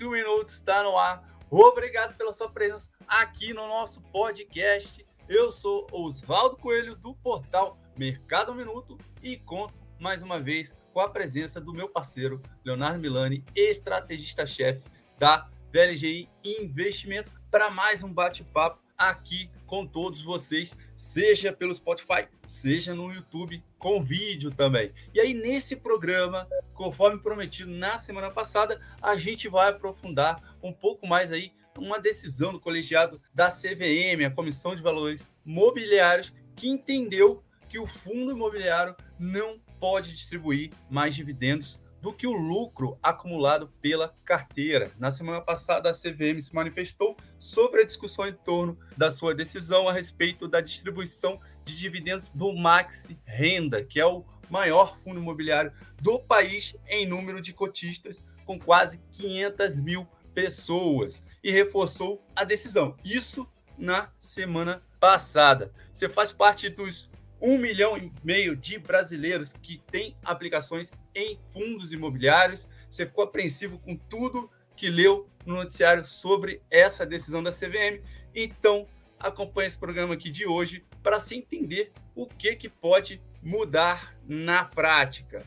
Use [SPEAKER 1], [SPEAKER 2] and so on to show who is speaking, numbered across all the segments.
[SPEAKER 1] Um minuto está no ar. Obrigado pela sua presença aqui no nosso podcast. Eu sou Oswaldo Coelho do portal Mercado Minuto e conto mais uma vez com a presença do meu parceiro Leonardo Milani, estrategista-chefe da VLGI Investimentos, para mais um bate-papo aqui com todos vocês, seja pelo Spotify, seja no YouTube, com vídeo também. E aí, nesse programa, conforme prometido na semana passada, a gente vai aprofundar um pouco mais aí uma decisão do colegiado da CVM, a Comissão de Valores Mobiliários, que entendeu que o fundo imobiliário não pode distribuir mais dividendos do que o lucro acumulado pela carteira. Na semana passada, a CVM se manifestou sobre a discussão em torno da sua decisão a respeito da distribuição de dividendos do Maxi Renda, que é o maior fundo imobiliário do país em número de cotistas, com quase 500 mil pessoas, e reforçou a decisão. Isso na semana passada. Você faz parte dos um milhão e meio de brasileiros que têm aplicações em fundos imobiliários. Você ficou apreensivo com tudo que leu no noticiário sobre essa decisão da CVM. Então, acompanhe esse programa aqui de hoje para se entender o que, que pode mudar na prática.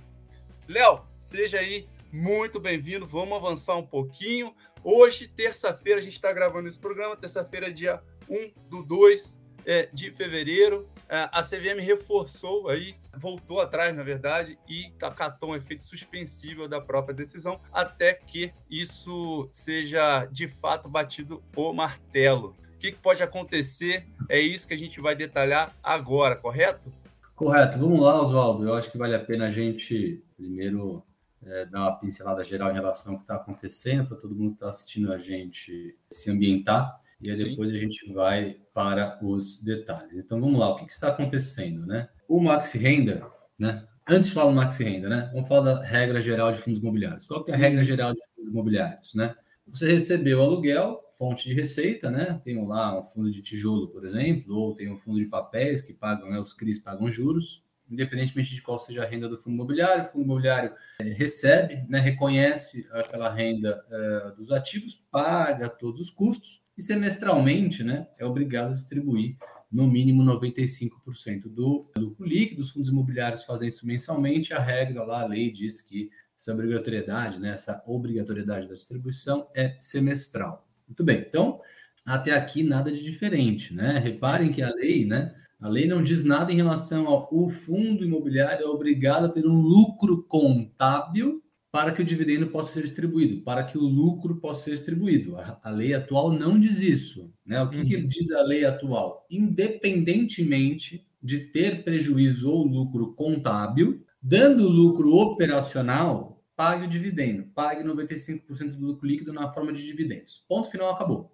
[SPEAKER 1] Léo, seja aí muito bem-vindo. Vamos avançar um pouquinho. Hoje, terça-feira, a gente está gravando esse programa, terça-feira, dia 1 do 2 é, de fevereiro. É, a CVM reforçou aí, voltou atrás, na verdade, e acatou um efeito suspensível da própria decisão, até que isso seja de fato batido o martelo. O que, que pode acontecer? É isso que a gente vai detalhar agora, correto?
[SPEAKER 2] Correto. Vamos lá, Oswaldo. Eu acho que vale a pena a gente primeiro é, dar uma pincelada geral em relação ao que está acontecendo, para todo mundo que está assistindo a gente se ambientar e aí Sim. depois a gente vai para os detalhes. Então vamos lá, o que, que está acontecendo, né? O Maxi Renda, né? Antes de falar do Maxi Renda, né? Vamos falar da regra geral de fundos imobiliários. Qual que é a regra geral de fundos imobiliários, né? Você recebeu aluguel, fonte de receita, né? Tem lá um fundo de tijolo, por exemplo, ou tem um fundo de papéis que pagam, né? Os CRIs pagam juros, independentemente de qual seja a renda do fundo imobiliário, o fundo imobiliário é, recebe, né, reconhece aquela renda é, dos ativos, paga todos os custos e semestralmente né, é obrigado a distribuir no mínimo 95% do lucro líquido. Os fundos imobiliários fazem isso mensalmente, a regra lá, a lei diz que essa obrigatoriedade, né, essa obrigatoriedade da distribuição é semestral. Muito bem, então, até aqui nada de diferente, né? Reparem que a lei, né, a lei não diz nada em relação ao o fundo imobiliário é obrigado a ter um lucro contábil para que o dividendo possa ser distribuído, para que o lucro possa ser distribuído. A, a lei atual não diz isso. Né? O que, uhum. que diz a lei atual? Independentemente de ter prejuízo ou lucro contábil, dando lucro operacional, pague o dividendo, pague 95% do lucro líquido na forma de dividendos. Ponto final, acabou.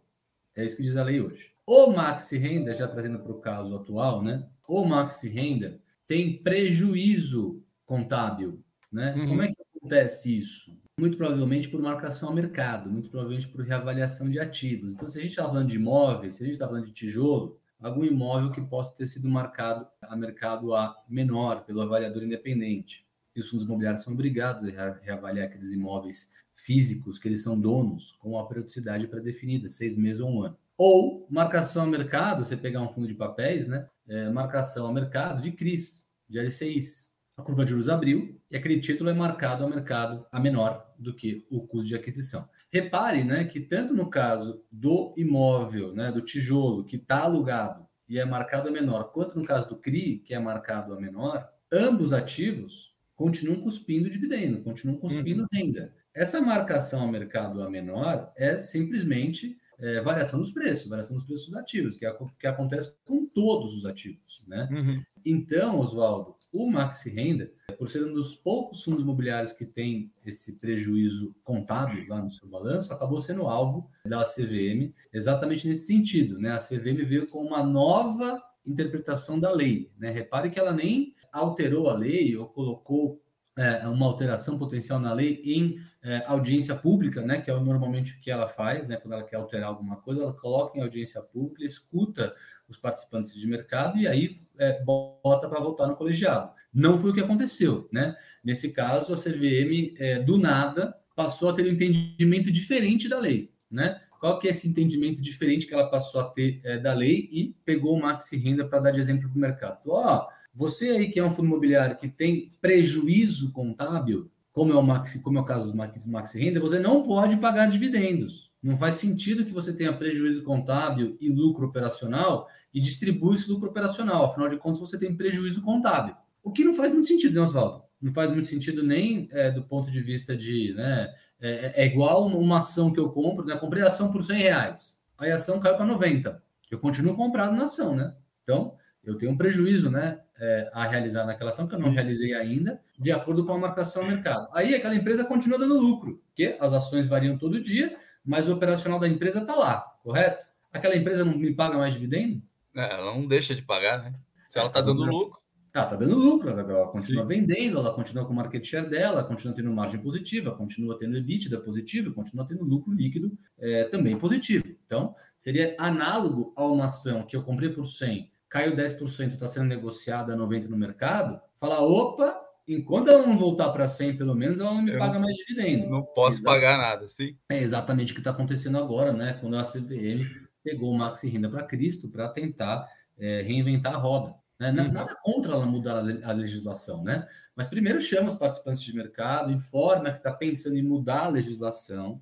[SPEAKER 2] É isso que diz a lei hoje. O maxi renda, já trazendo para o caso atual, né? O maxi renda tem prejuízo contábil, né? Uhum. Como é que acontece isso? Muito provavelmente por marcação a mercado, muito provavelmente por reavaliação de ativos. Então, se a gente está falando de imóveis, se a gente está falando de tijolo, algum imóvel que possa ter sido marcado a mercado a menor pelo avaliador independente. E os fundos imobiliários são obrigados a reavaliar aqueles imóveis físicos que eles são donos com a periodicidade pré-definida, seis meses ou um ano. Ou marcação a mercado, você pegar um fundo de papéis, né? É, marcação a mercado de CRIs, de LCIs. A curva de juros abriu e aquele título é marcado ao mercado a menor do que o custo de aquisição. Repare né, que tanto no caso do imóvel, né, do tijolo, que está alugado e é marcado a menor, quanto no caso do CRI, que é marcado a menor, ambos ativos continuam cuspindo dividendo, continuam cuspindo uhum. renda. Essa marcação ao mercado a menor é simplesmente é, variação dos preços, variação dos preços dos ativos, que, é, que acontece com todos os ativos. Né? Uhum. Então, Oswaldo, o Maxi Renda, por ser um dos poucos fundos imobiliários que tem esse prejuízo contábil lá no seu balanço, acabou sendo alvo da CVM exatamente nesse sentido. Né? A CVM veio com uma nova interpretação da lei. Né? Repare que ela nem alterou a lei ou colocou é, uma alteração potencial na lei em é, audiência pública, né, que é normalmente o que ela faz, né, quando ela quer alterar alguma coisa, ela coloca em audiência pública, escuta os participantes de mercado e aí é, bota para votar no colegiado. Não foi o que aconteceu, né? Nesse caso, a CVM, é, do nada, passou a ter um entendimento diferente da lei, né? Qual que é esse entendimento diferente que ela passou a ter é, da lei e pegou o maxi renda para dar de exemplo para o mercado? Falou, ó, oh, você aí que é um fundo imobiliário que tem prejuízo contábil, como é o maxi, como é o caso do maxi, maxi renda, você não pode pagar dividendos. Não faz sentido que você tenha prejuízo contábil e lucro operacional e distribua esse lucro operacional. Afinal de contas, você tem prejuízo contábil. O que não faz muito sentido, né, Oswaldo? Não faz muito sentido nem é, do ponto de vista de, né, é, é, igual uma ação que eu compro, né? Comprei a ação por 100 reais, aí a ação caiu para 90. Eu continuo comprado na ação, né? Então, eu tenho um prejuízo, né? É, a realizar naquela ação que eu não realizei ainda, de acordo com a marcação ao mercado. Aí aquela empresa continua dando lucro, porque as ações variam todo dia, mas o operacional da empresa está lá, correto? Aquela empresa não me paga mais dividendo?
[SPEAKER 1] É, ela não deixa de pagar, né? Se ela está é, dando lucro,
[SPEAKER 2] ela está dando lucro, ela continua Sim. vendendo, ela continua com o market share dela, continua tendo margem positiva, continua tendo EBITDA positivo, continua tendo lucro líquido é, também positivo. Então, seria análogo a uma ação que eu comprei por 100, caiu 10%, está sendo negociada a 90% no mercado, falar, opa, enquanto ela não voltar para 100 pelo menos, ela não me eu paga mais dividendo.
[SPEAKER 1] Não posso Exato. pagar nada, sim.
[SPEAKER 2] É exatamente o que está acontecendo agora, né? Quando a CVM pegou o Maxi Renda para Cristo para tentar é, reinventar a roda. Né? Uhum. Nada contra ela mudar a legislação, né? Mas primeiro chama os participantes de mercado, informa que está pensando em mudar a legislação,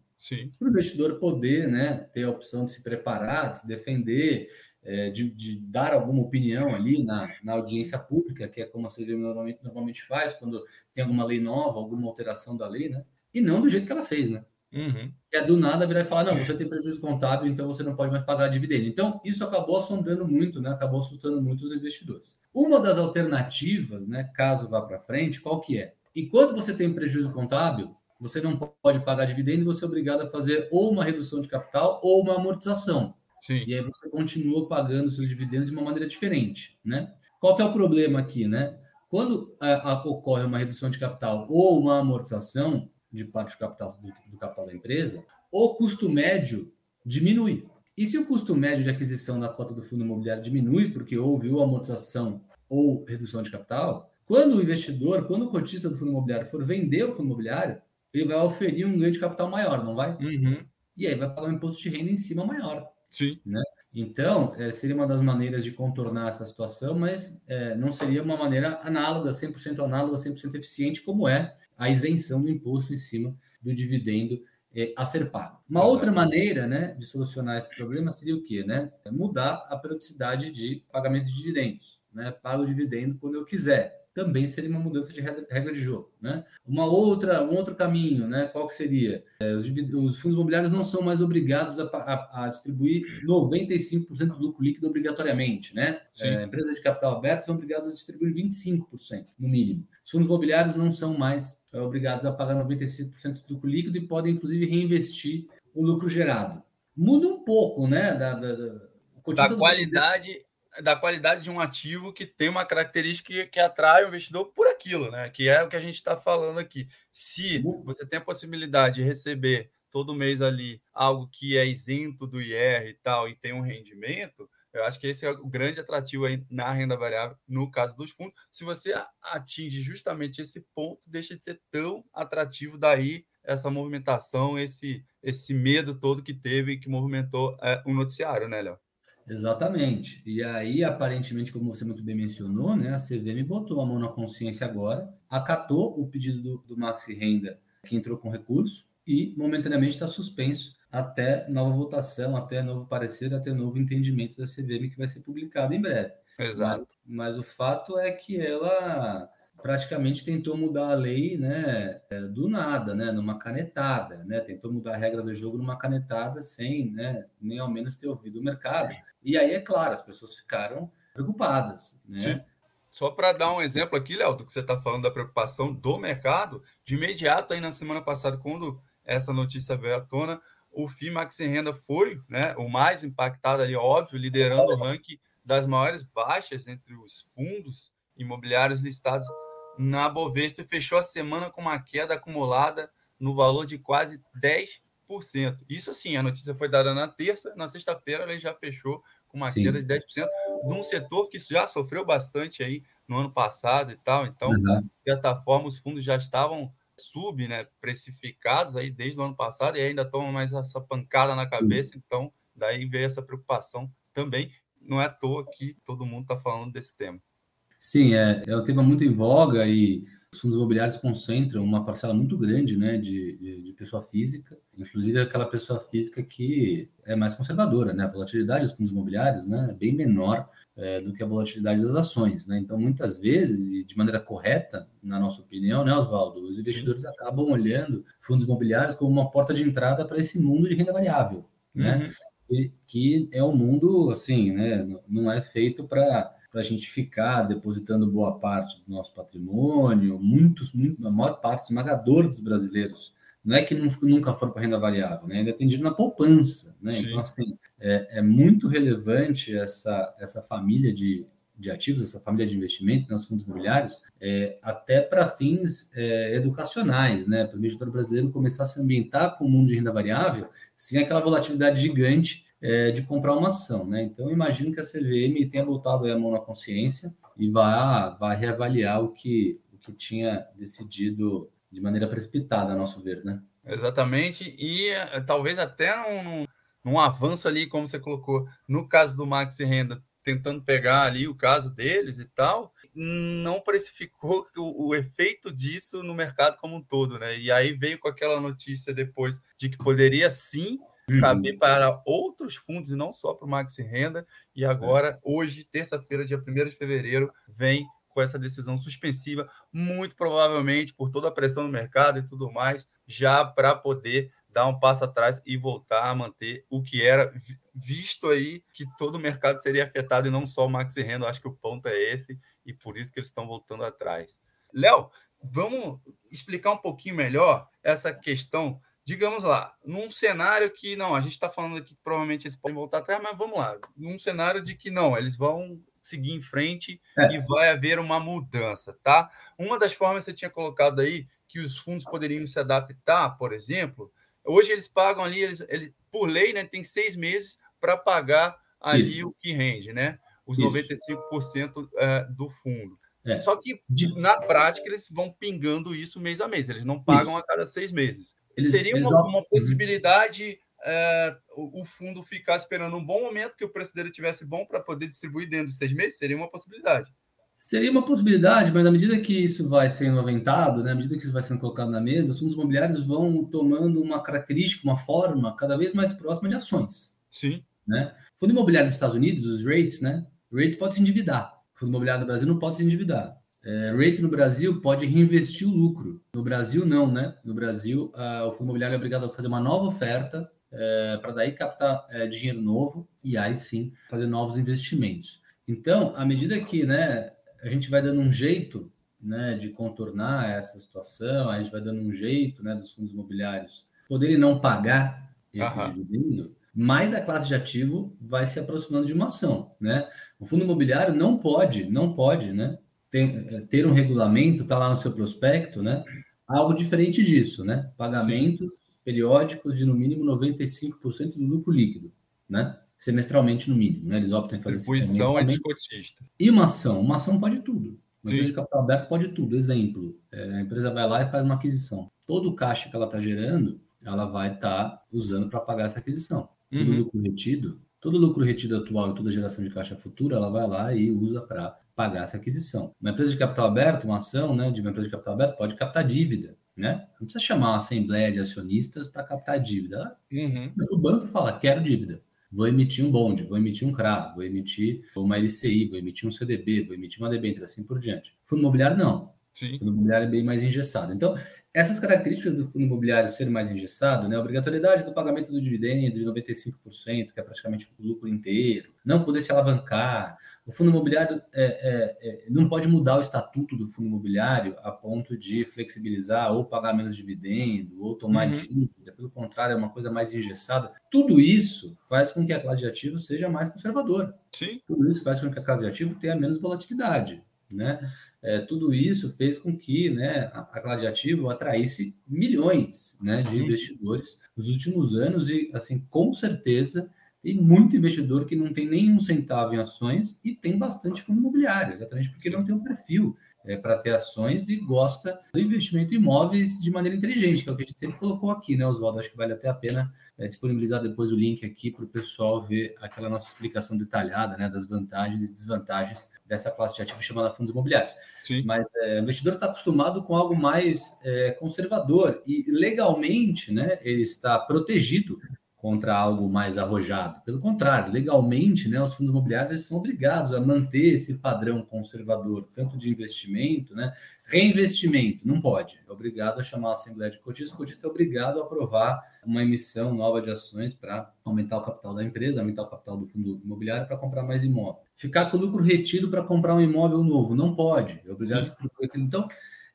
[SPEAKER 2] para o investidor poder né, ter a opção de se preparar, de se defender, é, de, de, dar alguma opinião ali na, na audiência pública, que é como a CVM normalmente, normalmente faz quando tem alguma lei nova, alguma alteração da lei, né? E não do jeito que ela fez, né? Uhum. É do nada virar e falar: não, você tem prejuízo contábil, então você não pode mais pagar dividendo. Então, isso acabou assombrando muito, né? acabou assustando muito os investidores. Uma das alternativas, né, caso vá para frente, qual que é? Enquanto você tem prejuízo contábil, você não pode pagar dividendo e você é obrigado a fazer ou uma redução de capital ou uma amortização. Sim. E aí você continua pagando seus dividendos de uma maneira diferente, né? Qual que é o problema aqui, né? Quando a, a, ocorre uma redução de capital ou uma amortização, de parte do capital, do, do capital da empresa, o custo médio diminui. E se o custo médio de aquisição da cota do fundo imobiliário diminui, porque houve ou amortização ou redução de capital, quando o investidor, quando o cotista do fundo imobiliário for vender o fundo imobiliário, ele vai oferir um ganho de capital maior, não vai? Uhum. E aí vai pagar um imposto de renda em cima maior. Sim. Né? Então, é, seria uma das maneiras de contornar essa situação, mas é, não seria uma maneira análoga, 100% análoga, 100% eficiente, como é a isenção do imposto em cima do dividendo é, a ser pago. Uma outra maneira né, de solucionar esse problema seria o quê? Né? Mudar a periodicidade de pagamento de dividendos. Né? Pago o dividendo quando eu quiser também seria uma mudança de regra de jogo. Né? Uma outra, um outro caminho, né? qual que seria? É, os, os, fundos imobiliários não são mais obrigados a, a, a distribuir 95% do lucro líquido obrigatoriamente. Né? É, empresas de capital aberto são obrigadas a distribuir 25%, no mínimo. Os fundos imobiliários não são mais é, obrigados a pagar 95% do lucro líquido e podem, inclusive, reinvestir o lucro gerado. Muda um pouco né, da, da, da,
[SPEAKER 1] da qualidade da qualidade de um ativo que tem uma característica que atrai o investidor por aquilo, né? Que é o que a gente está falando aqui. Se uhum. você tem a possibilidade de receber todo mês ali algo que é isento do IR e tal, e tem um rendimento, eu acho que esse é o grande atrativo aí na renda variável, no caso dos fundos. Se você atinge justamente esse ponto, deixa de ser tão atrativo daí essa movimentação, esse, esse medo todo que teve que movimentou é, o noticiário, né, Léo?
[SPEAKER 2] Exatamente. E aí, aparentemente, como você muito bem mencionou, né, a CVM botou a mão na consciência agora, acatou o pedido do, do Maxi Renda, que entrou com recurso, e momentaneamente está suspenso até nova votação, até novo parecer, até novo entendimento da CVM, que vai ser publicado em breve. Exato. Mas, mas o fato é que ela praticamente tentou mudar a lei né, é, do nada, né, numa canetada, né, tentou mudar a regra do jogo numa canetada sem né, nem ao menos ter ouvido o mercado. E aí, é claro, as pessoas ficaram preocupadas. Né?
[SPEAKER 1] Só para dar um exemplo aqui, Léo, do que você está falando da preocupação do mercado, de imediato, aí na semana passada, quando essa notícia veio à tona, o FII Maxi Renda foi né, o mais impactado ali, óbvio, liderando o ranking das maiores baixas entre os fundos imobiliários listados na Bovespa fechou a semana com uma queda acumulada no valor de quase 10%. Isso assim, a notícia foi dada na terça, na sexta-feira ele já fechou com uma Sim. queda de 10%, num setor que já sofreu bastante aí no ano passado e tal. Então, uhum. de certa forma, os fundos já estavam sub, né, precificados aí desde o ano passado e ainda tomam mais essa pancada na cabeça, então daí veio essa preocupação também. Não é à toa que todo mundo está falando desse tema.
[SPEAKER 2] Sim, é, é um tema muito em voga e os fundos imobiliários concentram uma parcela muito grande né, de, de, de, pessoa física, inclusive aquela pessoa física que é mais conservadora. Né? A volatilidade dos fundos imobiliários né, é bem menor é, do que a volatilidade das ações. Né? Então, muitas vezes, e de maneira correta, na nossa opinião, né, Oswaldo, os investidores Sim. acabam olhando fundos imobiliários como uma porta de entrada para esse mundo de renda variável. Né? Uhum. E, que é um mundo, assim, né, não é feito para para a gente ficar depositando boa parte do nosso patrimônio, muitos, muito, a maior parte esmagadora dos brasileiros não é que nunca foram para renda variável, né? ainda tem dinheiro na poupança. Né? Então, assim, é, é, muito relevante essa, essa família de, de ativos, essa família de investimento nos fundos imobiliários, é, até para fins é, educacionais, né? para o investidor brasileiro começar a se ambientar com o mundo de renda variável, sem aquela volatilidade gigante é, de comprar uma ação. Né? Então, imagino que a CVM tenha botado a mão na consciência e vai, vai reavaliar o que, o que tinha decidido de maneira precipitada, a nosso ver. Né?
[SPEAKER 1] Exatamente, e é, talvez até num, num avanço ali, como você colocou, no caso do Maxi Renda, tentando pegar ali o caso deles e tal, não precificou o, o, efeito disso no mercado como um todo, né? E aí veio com aquela notícia depois de que poderia sim uhum. caber para outros fundos e não só para o Maxi Renda. E agora, hoje, terça-feira, dia 1 de fevereiro, vem com essa decisão suspensiva, muito provavelmente por toda a pressão no mercado e tudo mais, já para poder dar um passo atrás e voltar a manter o que era visto aí que todo o mercado seria afetado e não só o Maxi Renda. Acho que o ponto é esse e por isso que eles estão voltando atrás. Léo, vamos explicar um pouquinho melhor essa questão digamos lá, num cenário que não, a gente está falando aqui que provavelmente eles podem voltar atrás, mas vamos lá, num cenário de que não, eles vão seguir em frente é. e vai haver uma mudança, tá? Uma das formas que você tinha colocado aí que os fundos poderiam se adaptar, por exemplo, hoje eles pagam ali, eles, eles por lei, né, tem seis meses para pagar ali Isso. o que rende, né? Os Isso. 95% é, do fundo. É. Só que, na prática, eles vão pingando isso mês a mês, eles não pagam Isso. a cada seis meses. Eles, Seria uma, eles... uma uhum. possibilidade é, o, o, fundo ficar esperando um bom momento que o preço dele tivesse bom para poder distribuir dentro de seis meses? Seria uma possibilidade.
[SPEAKER 2] Seria uma possibilidade, mas à medida que isso vai sendo aventado, né, à medida que isso vai sendo colocado na mesa, os fundos imobiliários vão tomando uma característica, uma forma cada vez mais próxima de ações.
[SPEAKER 1] Sim.
[SPEAKER 2] Né? Fundo imobiliário nos Estados Unidos, os rates, né? O rate pode se endividar. O fundo imobiliário no Brasil não pode se endividar. É, rate no Brasil pode reinvestir o lucro. No Brasil, não, né? No Brasil, a, o fundo imobiliário é obrigado a fazer uma nova oferta é, para daí captar é, dinheiro novo e aí sim fazer novos investimentos. Então, à medida que né, a gente vai dando um jeito né, de contornar essa situação, a gente vai dando um jeito né, dos fundos imobiliários poderem não pagar esse Aham. dividendo, mais a classe de ativo vai se aproximando de uma ação. Né? O fundo imobiliário não pode, não pode, né? Tem, é, ter um regulamento, está lá no seu prospecto, né? Algo diferente disso, né? Pagamentos Sim. periódicos de no mínimo 95% do lucro líquido, né? Semestralmente no mínimo, né? Eles optam em fazer
[SPEAKER 1] Distribuição é descotista.
[SPEAKER 2] E uma ação? Uma ação pode tudo. Uma empresa de capital aberto pode tudo. Exemplo, é, a empresa vai lá e faz uma aquisição. Todo o caixa que ela está gerando, ela vai estar tá usando para pagar essa aquisição. Todo uhum. lucro retido, todo lucro retido atual e toda geração de caixa futura, ela vai lá e usa para pagar essa aquisição. Uma empresa de capital aberto, uma ação né, de uma empresa de capital aberto, pode captar dívida. Né? Não precisa chamar uma assembleia de acionistas para captar dívida. Uhum. O banco fala, quero dívida. Vou emitir um bonde, vou emitir um CRA, vou emitir uma LCI, vou emitir um CDB, vou emitir uma debênture, assim por diante. Fundo imobiliário, não. Sim. O fundo imobiliário é bem mais engessado. Então, essas características do fundo imobiliário ser mais engessado, né, obrigatoriedade do pagamento do dividendo de 95%, que é praticamente o lucro inteiro, não poder se alavancar, o fundo imobiliário é, é, é, não pode mudar o estatuto do fundo imobiliário a ponto de flexibilizar ou pagar menos dividendo ou tomar uhum. dívida, pelo contrário, é uma coisa mais engessada. Tudo isso faz com que a classe de ativos seja mais conservadora.
[SPEAKER 1] Sim.
[SPEAKER 2] Tudo isso faz com que a classe de ativos tenha menos volatilidade. Né? É, tudo isso fez com que né, a, a classe de ativo atraísse milhões né, de investidores nos últimos anos e, assim, com certeza tem muito investidor que não tem nenhum centavo em ações e tem bastante fundo imobiliário, exatamente porque Sim. não tem um perfil é, para ter ações e gosta do investimento em imóveis de maneira inteligente, que é o que a gente sempre colocou aqui, né, Oswaldo? Acho que vale até a pena é, disponibilizar depois o link aqui para o pessoal ver aquela nossa explicação detalhada né, das vantagens e desvantagens dessa classe de ativos chamada fundos imobiliários. Sim. Mas é, o investidor está acostumado com algo mais é, conservador e legalmente né, ele está protegido contra algo mais arrojado. Pelo contrário, legalmente, né, os fundos imobiliários são obrigados a manter esse padrão conservador, tanto de investimento, né, reinvestimento, não pode. É obrigado a chamar a Assembleia de Cotistas, o cotista é obrigado a aprovar uma emissão nova de ações para aumentar o capital da empresa, aumentar o capital do fundo imobiliário para comprar mais imóvel. Ficar com o lucro retido para comprar um imóvel novo, não pode. É obrigado a distribuir aquilo. Então,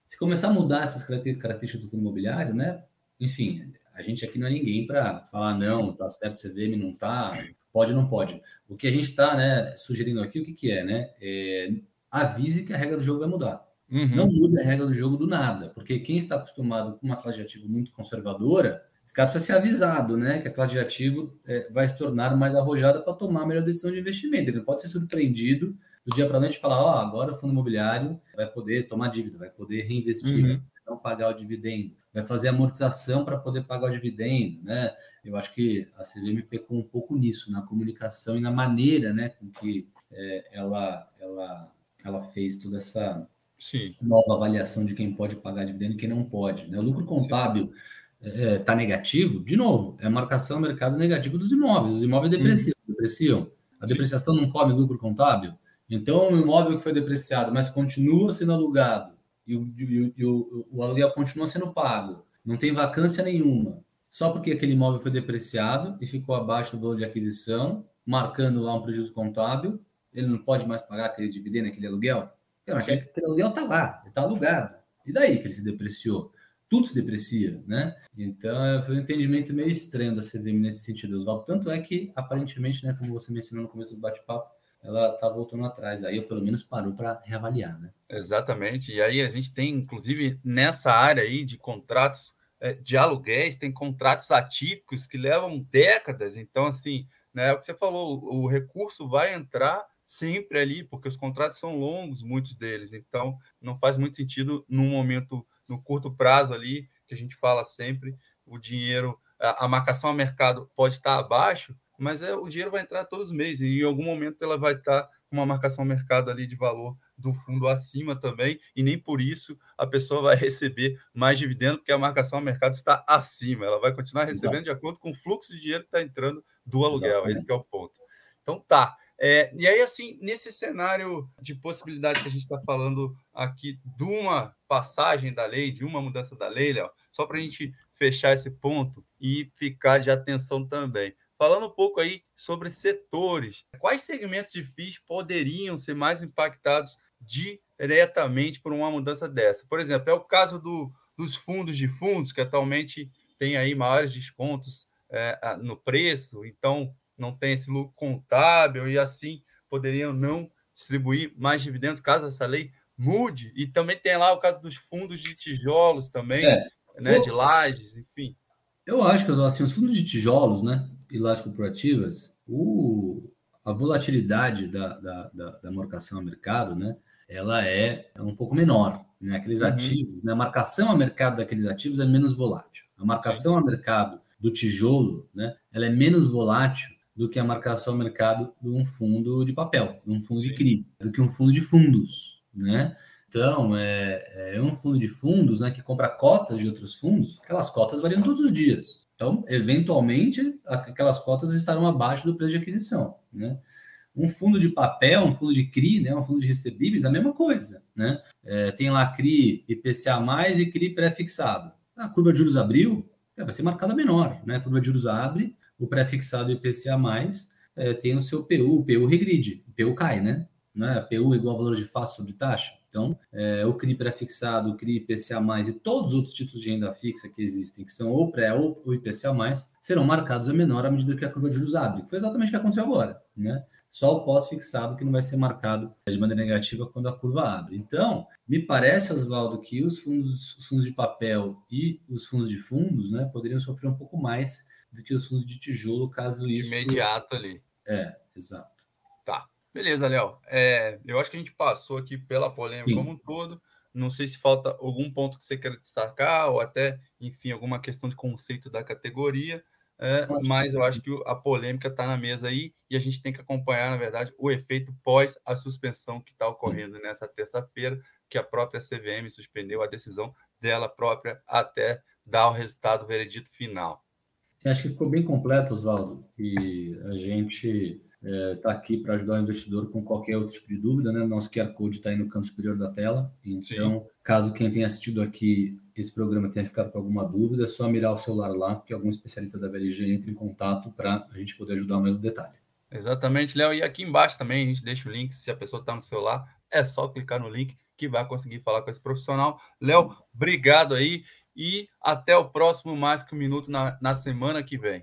[SPEAKER 2] se começar a mudar essas características do fundo imobiliário, né, enfim, a gente aqui não é ninguém para falar, não, tá certo, CVM não tá, pode ou não pode. O que a gente está né, sugerindo aqui, o que, que é, né? É, avise que a regra do jogo vai mudar. Uhum. Não muda a regra do jogo do nada, porque quem está acostumado com uma classe de ativo muito conservadora, esse cara precisa ser avisado, né? Que a classe de ativo é, vai se tornar mais arrojada para tomar a melhor decisão de investimento. Ele pode ser surpreendido do dia para a noite falar, ó, oh, agora o fundo imobiliário vai poder tomar dívida, vai poder reinvestir, uhum. Não pagar o dividendo vai fazer amortização para poder pagar o dividendo, né? Eu acho que a CVM pecou um pouco nisso, na comunicação e na maneira, né, com que é, ela, ela, ela fez toda essa Sim. nova avaliação de quem pode pagar dividendo e quem não pode. Né? O lucro contábil está é, tá negativo, de novo, é a marcação mercado negativo dos imóveis. Os imóveis depreciam, hum. depreciam. A depreciação não come lucro contábil. Então, o imóvel que foi depreciado, mas continua sendo alugado, e, o, e, o, o aluguel continua sendo pago, não tem vacância nenhuma, só porque aquele imóvel foi depreciado e ficou abaixo do valor de aquisição, marcando lá um prejuízo contábil, ele não pode mais pagar aquele dividendo, aquele aluguel? Não, aquele aluguel está lá, está alugado. E daí que ele se depreciou? Tudo se deprecia, né? Então, é, foi um entendimento meio estranho da CVM nesse sentido, Oswaldo. Tanto é que, aparentemente, né, como você mencionou no começo do bate-papo, ela está voltando atrás. Aí, eu, pelo menos, parou para reavaliar, né?
[SPEAKER 1] Exatamente. E aí, a gente tem, inclusive, nessa área aí de contratos é, de aluguéis, tem contratos atípicos que levam décadas. Então, assim, né, é o que você falou, o recurso vai entrar sempre ali, porque os contratos são longos, muitos deles. Então, não faz muito sentido, num momento, no curto prazo ali, que a gente fala sempre, o dinheiro, a, a marcação a mercado pode estar abaixo, mas é, o dinheiro vai entrar todos os meses e em algum momento ela vai estar com uma marcação mercado ali de valor do fundo acima também, e nem por isso a pessoa vai receber mais dividendo, porque a marcação mercado está acima. Ela vai continuar recebendo Exato. de acordo com o fluxo de dinheiro que está entrando do aluguel. Exatamente. Esse é o ponto. Então tá. É, e aí, assim, nesse cenário de possibilidade que a gente está falando aqui de uma passagem da lei, de uma mudança da lei, Léo, só para a gente fechar esse ponto e ficar de atenção também. Falando um pouco aí sobre setores, quais segmentos de FIIs poderiam ser mais impactados diretamente por uma mudança dessa? Por exemplo, é o caso do, dos fundos de fundos, que atualmente tem aí maiores descontos é, no preço, então não tem esse lucro contábil e assim poderiam não distribuir mais dividendos caso essa lei mude. E também tem lá o caso dos fundos de tijolos também, é. né, de lajes, enfim.
[SPEAKER 2] Eu acho que assim, os fundos de tijolos, né, e lajes corporativas, o, a volatilidade da, da, da, da marcação a mercado, né, ela é, é um pouco menor. Né? Aqueles uhum. ativos, né, a marcação a mercado daqueles ativos é menos volátil. A marcação Sim. a mercado do tijolo, né, ela é menos volátil do que a marcação a mercado de um fundo de papel, de um fundo Sim. de CRI, do que um fundo de fundos, né? Então, é, é um fundo de fundos né, que compra cotas de outros fundos, aquelas cotas variam todos os dias. Então, eventualmente, aquelas cotas estarão abaixo do preço de aquisição. Né? Um fundo de papel, um fundo de CRI, né, um fundo de recebíveis, a mesma coisa. Né? É, tem lá CRI IPCA+, e CRI pré-fixado. A curva de juros abriu, é, vai ser marcada menor. Né? A curva de juros abre, o pré-fixado IPCA+, é, tem o seu PU, o PU regride, o PU cai, né? né? PU igual ao valor de face sobre taxa. Então, é, o CRI pré-fixado, o CRI IPCA+, e todos os outros títulos de renda fixa que existem, que são ou pré ou o IPCA+, serão marcados a menor à medida que a curva de juros abre, foi exatamente o que aconteceu agora, né? Só o pós-fixado que não vai ser marcado de maneira negativa quando a curva abre. Então, me parece, Oswaldo, que os fundos, os fundos de papel e os fundos de fundos, né, poderiam sofrer um pouco mais do que os fundos de tijolo, caso
[SPEAKER 1] de
[SPEAKER 2] isso...
[SPEAKER 1] imediato ali.
[SPEAKER 2] É, exato.
[SPEAKER 1] Tá. Beleza, Léo. É, eu acho que a gente passou aqui pela polêmica Sim. como um todo. Não sei se falta algum ponto que você queira destacar, ou até, enfim, alguma questão de conceito da categoria. É, mas eu acho que a polêmica está na mesa aí e a gente tem que acompanhar, na verdade, o efeito pós a suspensão que está ocorrendo nessa terça-feira, que a própria CVM suspendeu a decisão dela própria até dar o resultado, o veredito final.
[SPEAKER 2] Acho que ficou bem completo, Oswaldo, e a gente está é, aqui para ajudar o investidor com qualquer outro tipo de dúvida, né? Nosso QR Code está aí no canto superior da tela. Então, Sim. caso quem tenha assistido aqui esse programa tenha ficado com alguma dúvida, é só mirar o celular lá, que algum especialista da VLG entre em contato para a gente poder ajudar mais no detalhe.
[SPEAKER 1] Exatamente, Léo. E aqui embaixo também a gente deixa o link, se a pessoa está no celular, é só clicar no link que vai conseguir falar com esse profissional. Léo, obrigado aí e até o próximo Mais Que Um Minuto na, na semana que vem.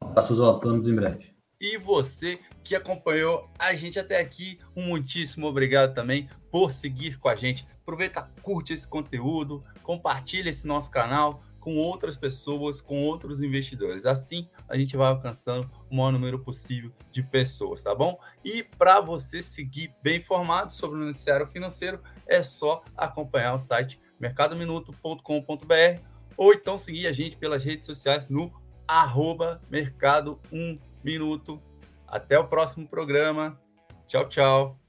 [SPEAKER 2] Abraço, Oswaldo. em breve
[SPEAKER 1] e você que acompanhou a gente até aqui. Um muitíssimo obrigado também por seguir com a gente. Aproveita, curte esse conteúdo, compartilha esse nosso canal com outras pessoas, com outros investidores. Assim, a gente vai alcançando o maior número possível de pessoas, tá bom? E para você seguir bem informado sobre o noticiário financeiro, é só acompanhar o site mercadominuto.com.br ou então seguir a gente pelas redes sociais no arroba mercado 1 minuto. Até o próximo programa. Tchau, tchau.